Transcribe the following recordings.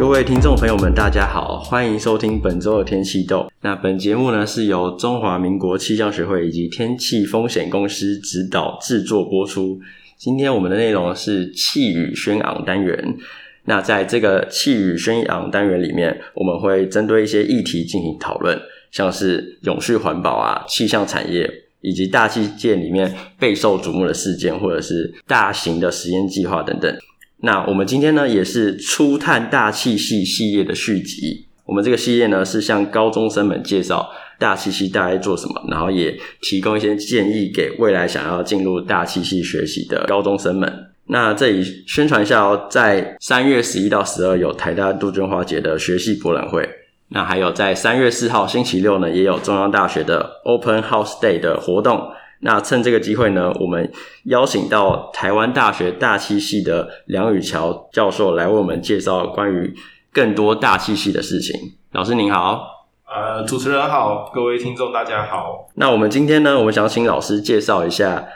各位听众朋友们，大家好，欢迎收听本周的天气豆。那本节目呢是由中华民国气象学会以及天气风险公司指导制作播出。今天我们的内容是气宇轩昂单元。那在这个气宇轩昂单元里面，我们会针对一些议题进行讨论，像是永续环保啊、气象产业，以及大气界里面备受瞩目的事件，或者是大型的实验计划等等。那我们今天呢，也是初探大气系系列的续集。我们这个系列呢，是向高中生们介绍大气系大概做什么，然后也提供一些建议给未来想要进入大气系学习的高中生们。那这里宣传一下哦，在三月十一到十二有台大杜鹃花节的学系博览会，那还有在三月四号星期六呢，也有中央大学的 Open House Day 的活动。那趁这个机会呢，我们邀请到台湾大学大气系的梁宇桥教授来为我们介绍关于更多大气系的事情。老师您好，呃，主持人好，各位听众大家好。那我们今天呢，我们想请老师介绍一下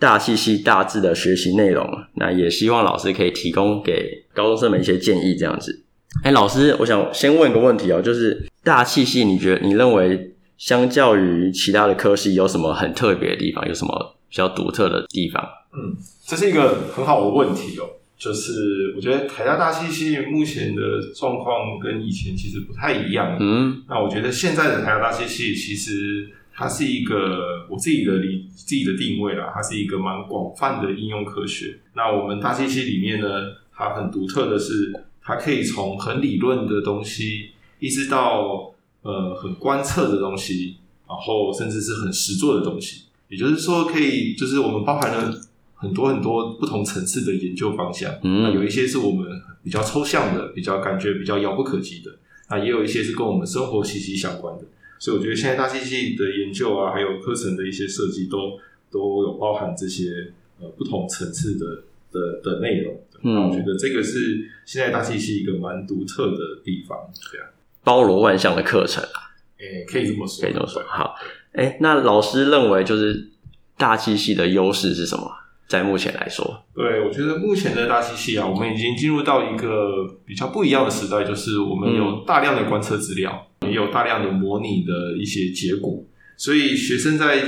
大气系大致的学习内容。那也希望老师可以提供给高中生们一些建议，这样子。哎，老师，我想先问个问题哦，就是大气系，你觉得你认为？相较于其他的科系，有什么很特别的地方？有什么比较独特的地方？嗯，这是一个很好的问题哦。就是我觉得台大大气系目前的状况跟以前其实不太一样。嗯，那我觉得现在的台大大气系其实它是一个我自己的理自己的定位啦，它是一个蛮广泛的应用科学。那我们大气系里面呢，它很独特的是，它可以从很理论的东西一直到。呃，很观测的东西，然后甚至是很实做的东西，也就是说，可以就是我们包含了很多很多不同层次的研究方向。嗯，那有一些是我们比较抽象的，比较感觉比较遥不可及的，那也有一些是跟我们生活息息相关的。所以，我觉得现在大机器的研究啊，还有课程的一些设计，都都有包含这些呃不同层次的的的内容。嗯，那我觉得这个是现在大机器一个蛮独特的地方，这样。包罗万象的课程啊，诶、欸，可以这么说，可以这么说。好，诶、欸，那老师认为就是大气系的优势是什么？在目前来说，对，我觉得目前的大气系啊，我们已经进入到一个比较不一样的时代，就是我们有大量的观测资料，也、嗯、有大量的模拟的一些结果，所以学生在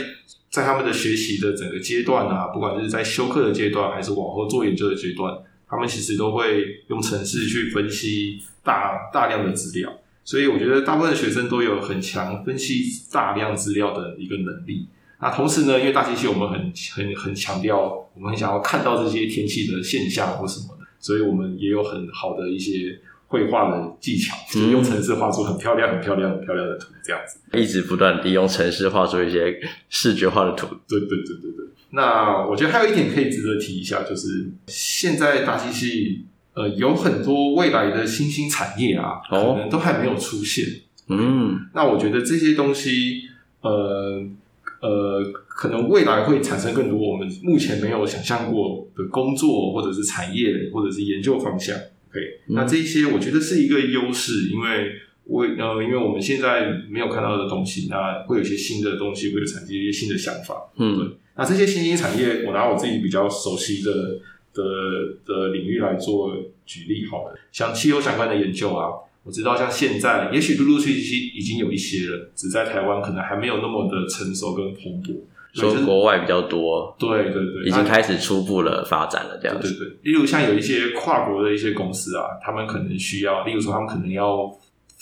在他们的学习的整个阶段啊，不管是在修课的阶段，还是往后做研究的阶段，他们其实都会用程式去分析大大量的资料。所以我觉得大部分的学生都有很强分析大量资料的一个能力。那同时呢，因为大气系我们很很很强调，我们很想要看到这些天气的现象或什么的，所以我们也有很好的一些绘画的技巧，嗯、就是用程式画出很漂亮、很漂亮、很漂亮的图，这样子。一直不断地用程式画出一些视觉化的图。对对对对对。那我觉得还有一点可以值得提一下，就是现在大气系。呃，有很多未来的新兴产业啊，可能都还没有出现。嗯，那我觉得这些东西，呃呃，可能未来会产生更多我们目前没有想象过的工作，或者是产业，或者是研究方向。嗯，那这些我觉得是一个优势，因为为呃，因为我们现在没有看到的东西，那会有一些新的东西，会有产生一些新的想法。嗯，对。那这些新兴产业，我拿我自己比较熟悉的。的的领域来做举例好了，像气候相关的研究啊，我知道像现在也许陆陆续续已经有一些了，只在台湾可能还没有那么的成熟跟蓬勃，所以国外比较多，对对对，已经开始初步了发展了这样子。对对对，例如像有一些跨国的一些公司啊，他们可能需要，例如说他们可能要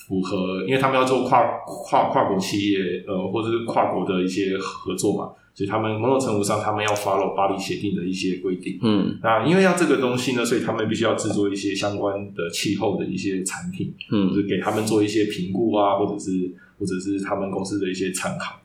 符合，因为他们要做跨跨跨国企业，呃，或者是跨国的一些合作嘛。所以他们某种程度上，他们要 follow 巴黎协定的一些规定。嗯，那因为要这个东西呢，所以他们必须要制作一些相关的气候的一些产品，嗯，就是给他们做一些评估啊，或者是或者是他们公司的一些参考。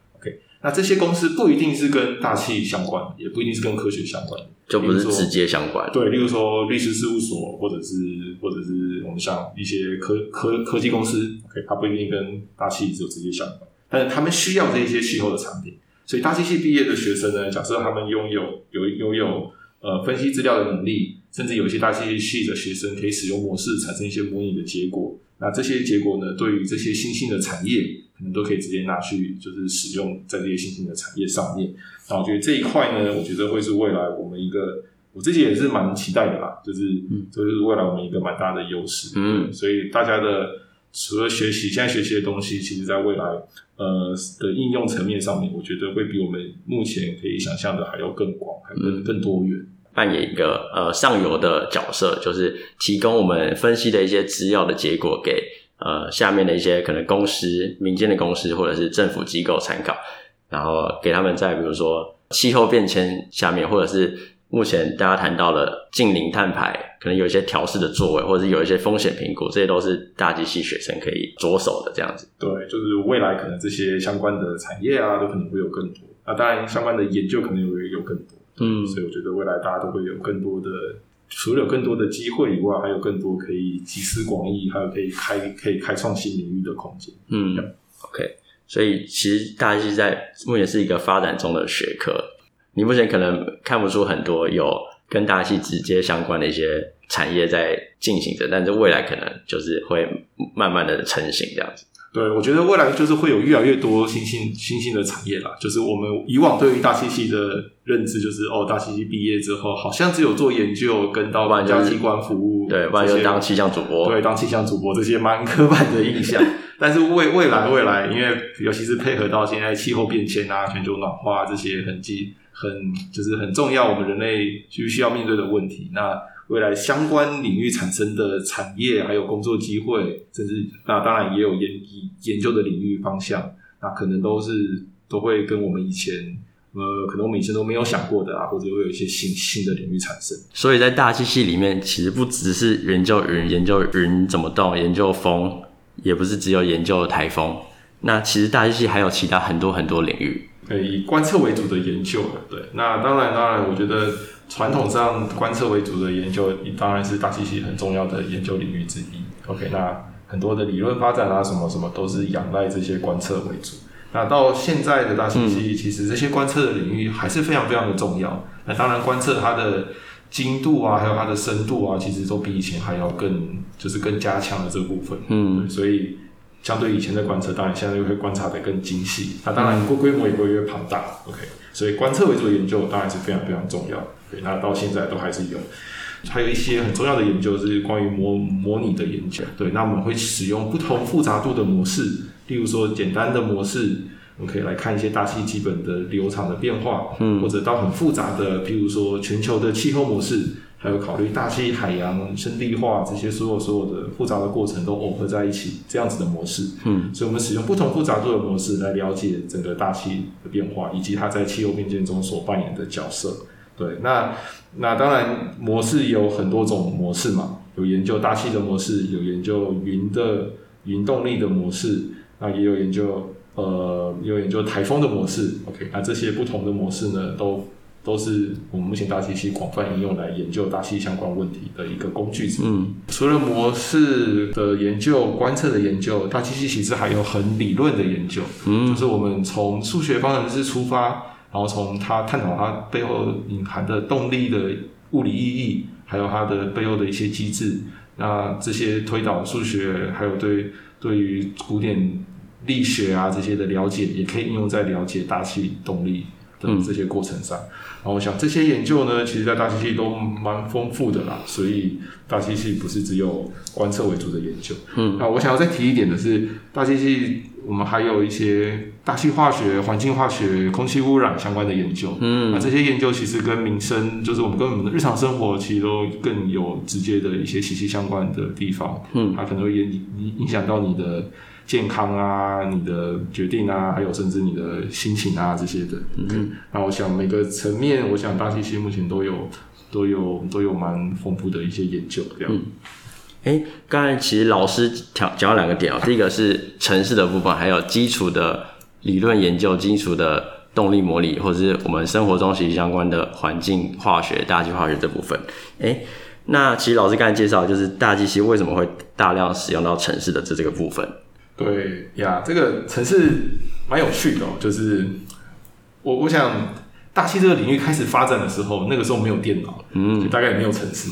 那这些公司不一定是跟大气相关，也不一定是跟科学相关，就不是直接相关。对，例如说律师事务所，或者是或者是我们像一些科科科技公司，OK，它不一定跟大气只有直接相关，但是他们需要这一些气候的产品。所以大气系毕业的学生呢，假设他们拥有有拥有呃分析资料的能力，甚至有一些大气系的学生可以使用模式产生一些模拟的结果。那这些结果呢，对于这些新兴的产业，可能都可以直接拿去就是使用在这些新兴的产业上面。那我觉得这一块呢，我觉得会是未来我们一个我自己也是蛮期待的啦，就是、嗯、就是未来我们一个蛮大的优势，嗯，所以大家的除了学习现在学习的东西，其实在未来呃的应用层面上面，我觉得会比我们目前可以想象的还要更广，还更更多元。扮演一个呃上游的角色，就是提供我们分析的一些资料的结果给呃下面的一些可能公司、民间的公司或者是政府机构参考，然后给他们在比如说气候变迁下面，或者是目前大家谈到了近零碳排，可能有一些调试的作为，或者是有一些风险评估，这些都是大机器学生可以着手的这样子。对，就是未来可能这些相关的产业啊，都可能会有更多。那当然，相关的研究可能也会有更多。嗯，所以我觉得未来大家都会有更多的，除了有更多的机会以外，还有更多可以集思广益，还有可以开可以开创新领域的空间。嗯，OK，所以其实大机系在目前是一个发展中的学科，你目前可能看不出很多有跟大气直接相关的一些产业在进行着，但是未来可能就是会慢慢的成型这样子。对，我觉得未来就是会有越来越多新兴新兴的产业啦。就是我们以往对于大气系的认知，就是哦，大气系毕业之后，好像只有做研究跟到国家机关服务，对，不然就当气象主播，对，当气象主播这些蛮刻板的印象。但是未未来未来，因为尤其是配合到现在气候变迁啊、全球暖化这些很基很就是很重要，我们人类需需要面对的问题，那。未来相关领域产生的产业，还有工作机会，甚至那当然也有研研究的领域方向，那可能都是都会跟我们以前呃，可能我们以前都没有想过的啊，或者会有一些新新的领域产生。所以在大气系里面，其实不只是研究云，研究云怎么动，研究风，也不是只有研究台风。那其实大气系还有其他很多很多领域，可以以观测为主的研究。对，那当然当然，我觉得。传统上观测为主的研究，当然是大气系很重要的研究领域之一。OK，那很多的理论发展啊，什么什么都是仰赖这些观测为主。那到现在的大气系，其实这些观测的领域还是非常非常的重要。那当然，观测它的精度啊，还有它的深度啊，其实都比以前还要更，就是更加强了这部分。嗯，所以相对以前的观测，当然现在又会观察的更精细。那当然，规规模也会越庞大。OK，所以观测为主的研究当然是非常非常重要。对，那到现在都还是有，还有一些很重要的研究是关于模模拟的研究。对，那我们会使用不同复杂度的模式，例如说简单的模式，我们可以来看一些大气基本的流场的变化，嗯，或者到很复杂的，譬如说全球的气候模式，还有考虑大气、海洋、生地化这些所有所有的复杂的过程都耦合在一起，这样子的模式，嗯，所以我们使用不同复杂度的模式来了解整个大气的变化，以及它在气候变迁中所扮演的角色。对，那那当然模式有很多种模式嘛，有研究大气的模式，有研究云的云动力的模式，那也有研究呃有研究台风的模式。OK，那这些不同的模式呢，都都是我们目前大气系广泛应用来研究大气相关问题的一个工具。嗯，除了模式的研究、观测的研究，大气系其实还有很理论的研究。嗯，就是我们从数学方程式出发。然后从它探讨它背后隐含的动力的物理意义，还有它的背后的一些机制，那这些推导数学，还有对对于古典力学啊这些的了解，也可以应用在了解大气动力的这些过程上。嗯、然后我想这些研究呢，其实在大气系都蛮丰富的啦，所以大气系不是只有观测为主的研究。嗯，那我想要再提一点的是，大气系我们还有一些。大气化学、环境化学、空气污染相关的研究，嗯，那这些研究其实跟民生，就是我们跟我们的日常生活，其实都更有直接的一些息息相关的地方，嗯，它可能会影影影响到你的健康啊、你的决定啊，还有甚至你的心情啊这些的，嗯，那我想每个层面，我想大气系目前都有都有都有蛮丰富的一些研究，这样。嗯哎，刚才其实老师讲讲了两个点哦，第一个是城市的部分，还有基础的。理论研究基础的动力模拟，或者是我们生活中息息相关的环境化学、大气化学这部分。哎，那其实老师刚才介绍，就是大机系为什么会大量使用到城市的这这个部分？对呀，这个城市蛮有趣的哦。就是我我想，大气这个领域开始发展的时候，那个时候没有电脑，嗯，大概也没有城市，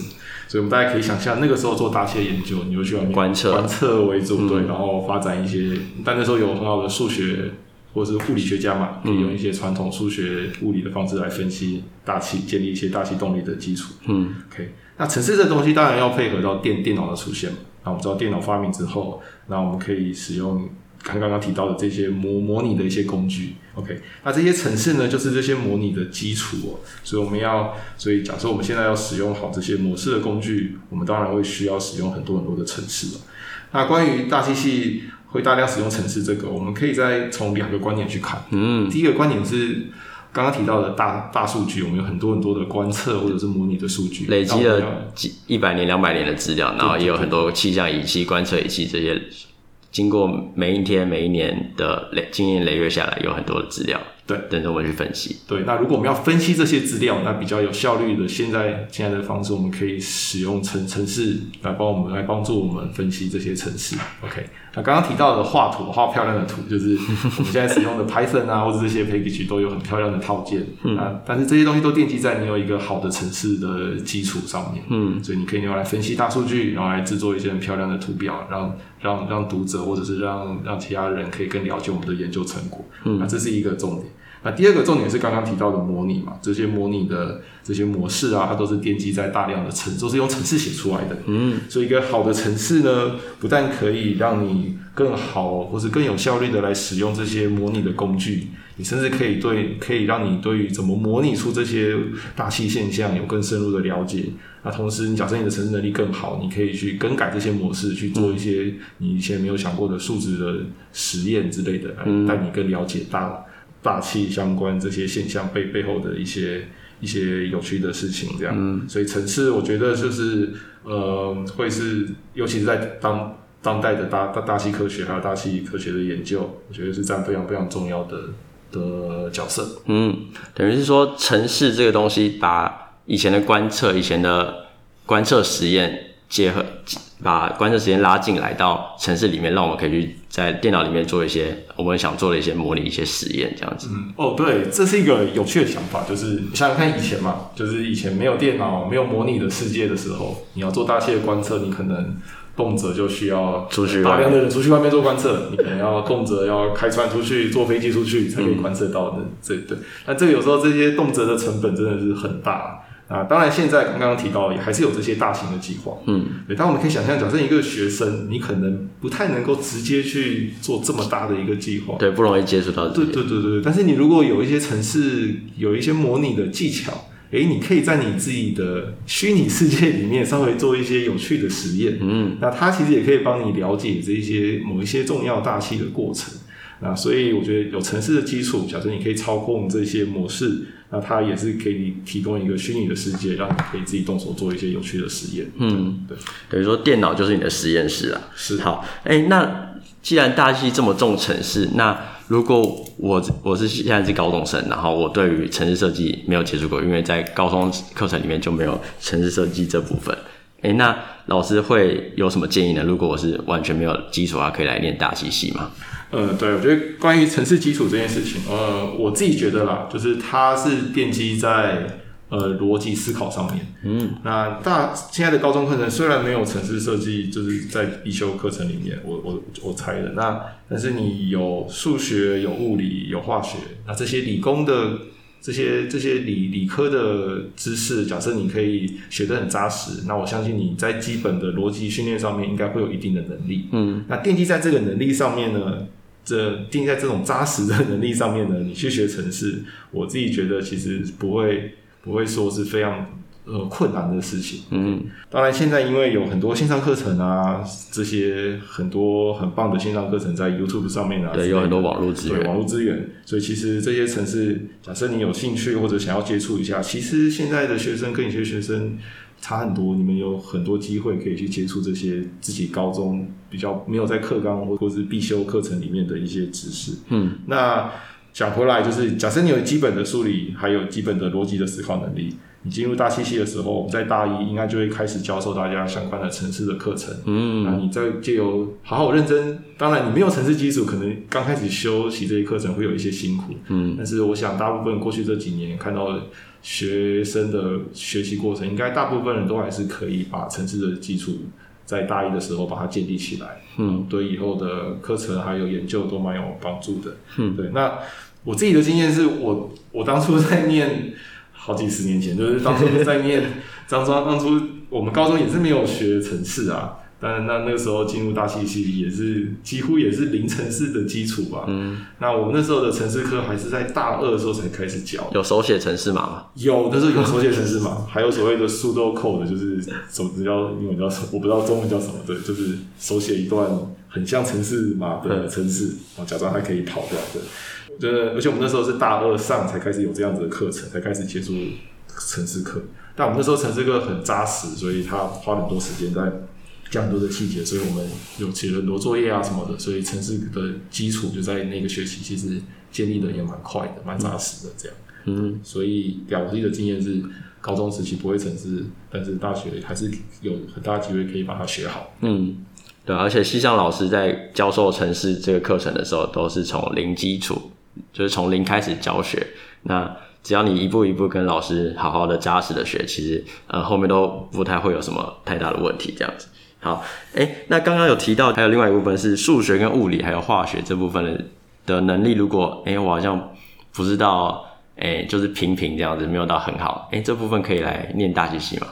所以我们大家可以想象，那个时候做大气的研究，你就需要观测观测为主，对，然后发展一些，但那时候有很好的数学。或者是物理学家嘛，可以用一些传统数学、物理的方式来分析大气，建立一些大气动力的基础。嗯，OK。那城市这东西当然要配合到电电脑的出现嘛。那我们知道电脑发明之后，那我们可以使用刚刚刚提到的这些模模拟的一些工具。OK。那这些程式呢，就是这些模拟的基础哦。所以我们要，所以假设我们现在要使用好这些模式的工具，我们当然会需要使用很多很多的程式了。那关于大机器。会大量使用程式，这个我们可以再从两个观点去看。嗯，第一个观点是刚刚提到的大大数据，我们有很多很多的观测或者是模拟的数据，累积了几一百年、两百年的资料，然后也有很多气象仪器、观测仪器这些，经过每一天、每一年的累经验累月下来，有很多的资料。对，等着我去分析。对，那如果我们要分析这些资料，那比较有效率的，现在现在的方式，我们可以使用程程式来帮我们来帮助我们分析这些城市。OK，那刚刚提到的画图，画漂亮的图，就是我们现在使用的 Python 啊，或者这些 package 都有很漂亮的套件。嗯，啊，但是这些东西都奠基在你有一个好的城市的基础上面。嗯，所以你可以用来分析大数据，然后来制作一些很漂亮的图表，让让让读者或者是让让其他人可以更了解我们的研究成果。嗯，那这是一个重点。那第二个重点是刚刚提到的模拟嘛，这些模拟的这些模式啊，它都是奠基在大量的程，都是用程式写出来的。嗯，所以一个好的程式呢，不但可以让你更好或者更有效率的来使用这些模拟的工具，你甚至可以对可以让你对于怎么模拟出这些大气现象有更深入的了解。那同时，你假设你的城市能力更好，你可以去更改这些模式，去做一些你以前没有想过的数值的实验之类的，带你更了解大。大气相关这些现象背背后的一些一些有趣的事情，这样，嗯、所以城市我觉得就是呃，会是尤其是在当当代的大大大气科学还有大气科学的研究，我觉得是占非常非常重要的的角色。嗯，等于是说城市这个东西，把以前的观测、以前的观测实验结合。把观测实验拉进来到城市里面，让我们可以去在电脑里面做一些我们想做的一些模拟、一些实验，这样子。嗯，哦，对，这是一个有趣的想法，就是想想看，以前嘛，就是以前没有电脑、没有模拟的世界的时候，你要做大气的观测，你可能动辄就需要出去大量的人出去外面做观测，你可能要动辄要开船出去、坐飞机出去才可以观测到的。这、嗯、对，那这个有时候这些动辄的成本真的是很大。啊，当然，现在刚刚提到也还是有这些大型的计划，嗯，对。但我们可以想象，假设一个学生，你可能不太能够直接去做这么大的一个计划，对，不容易接触到。对对对对。但是你如果有一些城市，有一些模拟的技巧，诶，你可以在你自己的虚拟世界里面稍微做一些有趣的实验，嗯，那它其实也可以帮你了解这些某一些重要大气的过程。那所以我觉得有城市的基础，假设你可以操控这些模式。那它也是可以提供一个虚拟的世界，让你可以自己动手做一些有趣的实验。嗯，对，等于说电脑就是你的实验室啊。是。好，哎、欸，那既然大气这么重城市，那如果我我是现在是高中生，然后我对于城市设计没有接触过，因为在高中课程里面就没有城市设计这部分。哎、那老师会有什么建议呢？如果我是完全没有基础的话，可以来念大气系吗？呃，对，我觉得关于城市基础这件事情，呃，我自己觉得啦，就是它是奠基在呃逻辑思考上面。嗯，那大现在的高中课程虽然没有城市设计，就是在必修课程里面，我我我猜的。那但是你有数学、有物理、有化学，那这些理工的这些这些理理科的知识，假设你可以学得很扎实，那我相信你在基本的逻辑训练上面应该会有一定的能力。嗯，那奠基在这个能力上面呢？这定在这种扎实的能力上面呢，你去学城市，我自己觉得其实不会不会说是非常呃困难的事情。嗯，当然现在因为有很多线上课程啊，这些很多很棒的线上课程在 YouTube 上面啊，对，有很多网络资源，网络资源，所以其实这些城市，假设你有兴趣或者想要接触一下，其实现在的学生跟一些学生。差很多，你们有很多机会可以去接触这些自己高中比较没有在课纲或或是必修课程里面的一些知识。嗯，那讲回来就是，假设你有基本的数理，还有基本的逻辑的思考能力，你进入大七系的时候，我们在大一应该就会开始教授大家相关的城市的课程。嗯，那你再借由好好认真，当然你没有城市基础，可能刚开始修习这些课程会有一些辛苦。嗯，但是我想大部分过去这几年看到的。学生的学习过程，应该大部分人都还是可以把城市的基础在大一的时候把它建立起来，嗯，对以后的课程还有研究都蛮有帮助的，嗯，对。那我自己的经验是我我当初在念好几十年前，就是当初在念，当初当初我们高中也是没有学城市啊。但那那个时候进入大气系也是几乎也是零城市的基础吧。嗯，那我们那时候的城市课还是在大二的时候才开始教。有手写城市码吗？有，但是有手写城市码，还有所谓的 pseudo code，就是手指叫英文叫什么？我不知道中文叫什么。对，就是手写一段很像城市码的城市，然后假装还可以跑掉的。对，而且我们那时候是大二上才开始有这样子的课程，才开始接触城市课。但我们那时候城市课很扎实，所以他花很多时间在。这样多的细节，所以我们有写了很多作业啊什么的，所以城市的基础就在那个学期其实建立的也蛮快的，蛮扎实的这样。嗯，所以我自己的经验是，高中时期不会城市，但是大学还是有很大机会可以把它学好。嗯，对，而且西向老师在教授城市这个课程的时候，都是从零基础，就是从零开始教学。那只要你一步一步跟老师好好的扎实的学，其实呃后面都不太会有什么太大的问题，这样子。好，哎、欸，那刚刚有提到还有另外一部分是数学跟物理还有化学这部分的的能力，如果哎、欸、我好像不知道，哎、欸、就是平平这样子没有到很好，哎、欸、这部分可以来念大气系吗？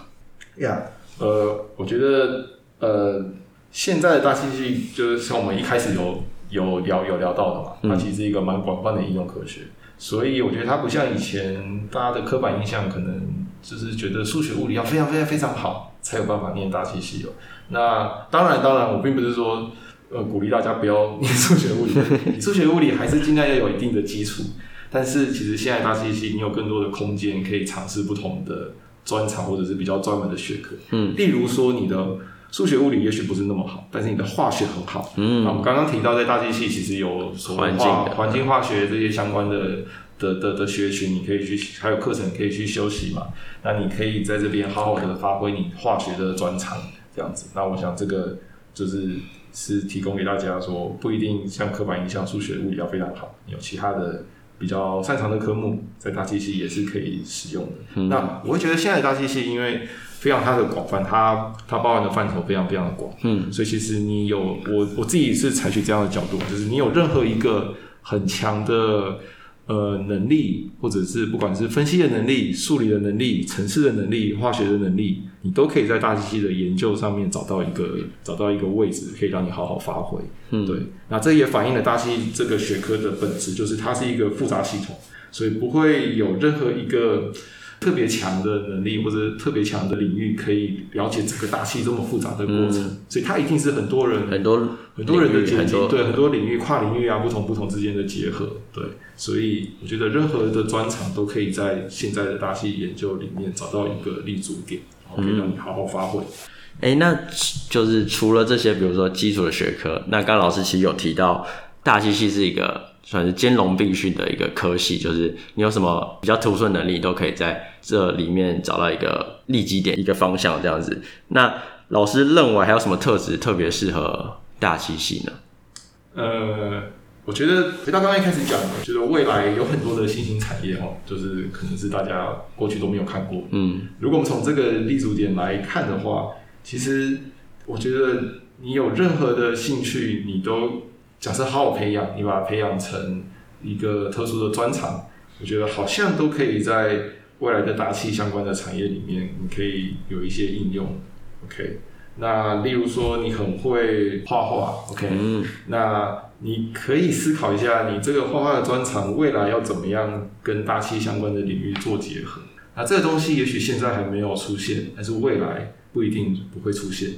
呀，yeah, 呃，我觉得呃现在的大气系就是像我们一开始有有聊有聊到的嘛，它其实是一个蛮广泛的应用科学，所以我觉得它不像以前大家的刻板印象，可能就是觉得数学物理要非常非常非常好才有办法念大气系哦。那当然，当然，我并不是说，呃，鼓励大家不要 念数学物理，数学物理还是尽量要有一定的基础。但是，其实现在大气系你有更多的空间可以尝试不同的专长或者是比较专门的学科。嗯，例如说你的数学物理也许不是那么好，但是你的化学很好。嗯，那我们刚刚提到在大气系其实有环境环境化学这些相关的的的的学群，你可以去还有课程可以去修习嘛。那你可以在这边好好的发挥你化学的专长。这样子，那我想这个就是是提供给大家说，不一定像刻板印象，数学、物理要非常好，有其他的比较擅长的科目，在大气系也是可以使用的。嗯、那我会觉得现在的大气系，因为非常它的广泛，它它包含的范畴非常非常的广，嗯，所以其实你有我我自己是采取这样的角度，就是你有任何一个很强的。呃，能力或者是不管是分析的能力、数理的能力、城市的能力、化学的能力，你都可以在大机器的研究上面找到一个找到一个位置，可以让你好好发挥。嗯，对。那这也反映了大气这个学科的本质，就是它是一个复杂系统，所以不会有任何一个。特别强的能力或者特别强的领域，可以了解整个大气这么复杂的过程，嗯、所以它一定是很多人很多很多人的结晶，对很多领域跨领域啊，不同不同之间的结合，对，所以我觉得任何的专长都可以在现在的大气研究里面找到一个立足点，然后可以让你好好发挥。哎、欸，那就是除了这些，比如说基础的学科，那刚老师其实有提到大气系是一个。算是兼容并蓄的一个科系，就是你有什么比较突出的能力，都可以在这里面找到一个立基点、一个方向这样子。那老师认为还有什么特质特别适合大气系呢？呃，我觉得回到刚刚一开始讲的，就是未来有很多的新兴产业哦，就是可能是大家过去都没有看过。嗯，如果我们从这个立足点来看的话，其实我觉得你有任何的兴趣，你都。假设好好培养，你把它培养成一个特殊的专长，我觉得好像都可以在未来的大气相关的产业里面，你可以有一些应用。OK，那例如说你很会画画，OK，嗯，那你可以思考一下，你这个画画的专长未来要怎么样跟大气相关的领域做结合？那这个东西也许现在还没有出现，但是未来不一定不会出现。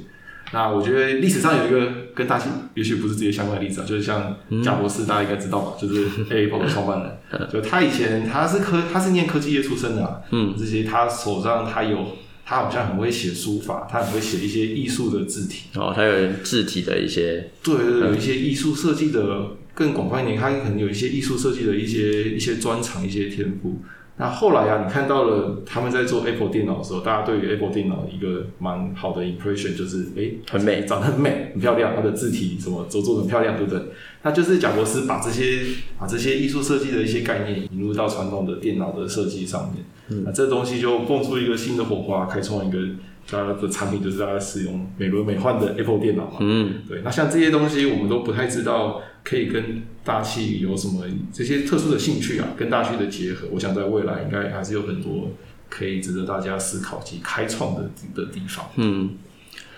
那我觉得历史上有一个跟大气也许不是直接相关的例子啊，就是像贾博士，大家应该知道吧，就是 Apple 的创办人，就他以前他是科他是念科技业出身的啊，嗯，这些他手上他有他好像很会写书法，他很会写一些艺术的字体。哦，他有字体的一些对对对，有一些艺术设计的更广泛一点，他可能有一些艺术设计的一些一些专长一些天赋。那后来啊，你看到了他们在做 Apple 电脑的时候，大家对于 Apple 电脑一个蛮好的 impression 就是，哎、欸，很美，长得很美，很漂亮，它的字体什么都做得很漂亮，对不对？那就是贾博士把这些把这些艺术设计的一些概念引入到传统的电脑的设计上面，嗯、那这东西就蹦出一个新的火花，开创一个它的产品就是大家使用美轮美奂的 Apple 电脑嘛。嗯，对。那像这些东西，我们都不太知道可以跟大气有什么这些特殊的兴趣啊，跟大气的结合。我想在未来应该还是有很多可以值得大家思考及开创的的地方。嗯。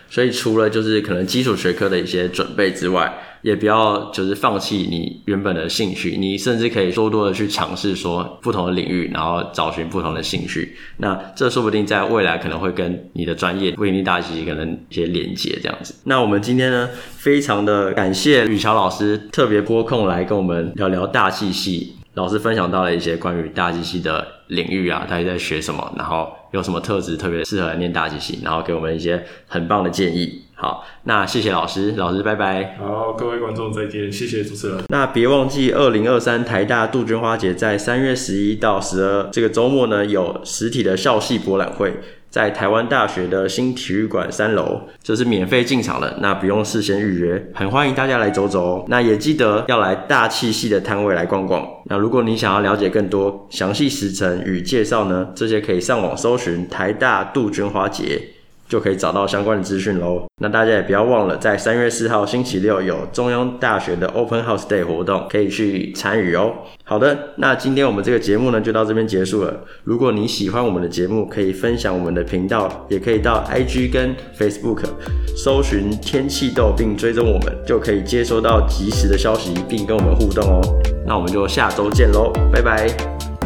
所以除了就是可能基础学科的一些准备之外，也不要就是放弃你原本的兴趣，你甚至可以多多的去尝试说不同的领域，然后找寻不同的兴趣。那这说不定在未来可能会跟你的专业不一定大气可能一些连接这样子。那我们今天呢，非常的感谢宇桥老师特别拨空来跟我们聊聊大气系。老师分享到了一些关于大气系的领域啊，他在学什么，然后有什么特质特别适合来念大机器，然后给我们一些很棒的建议。好，那谢谢老师，老师拜拜。好，各位观众再见，谢谢主持人。那别忘记，二零二三台大杜鹃花节在三月十一到十二这个周末呢，有实体的校系博览会。在台湾大学的新体育馆三楼，这是免费进场的，那不用事先预约，很欢迎大家来走走哦。那也记得要来大气系的摊位来逛逛。那如果你想要了解更多详细时辰与介绍呢，这些可以上网搜寻台大杜鹃花节。就可以找到相关的资讯喽。那大家也不要忘了，在三月四号星期六有中央大学的 Open House Day 活动，可以去参与哦。好的，那今天我们这个节目呢就到这边结束了。如果你喜欢我们的节目，可以分享我们的频道，也可以到 IG 跟 Facebook 搜寻天气豆并追踪我们，就可以接收到即时的消息并跟我们互动哦。那我们就下周见喽，拜拜。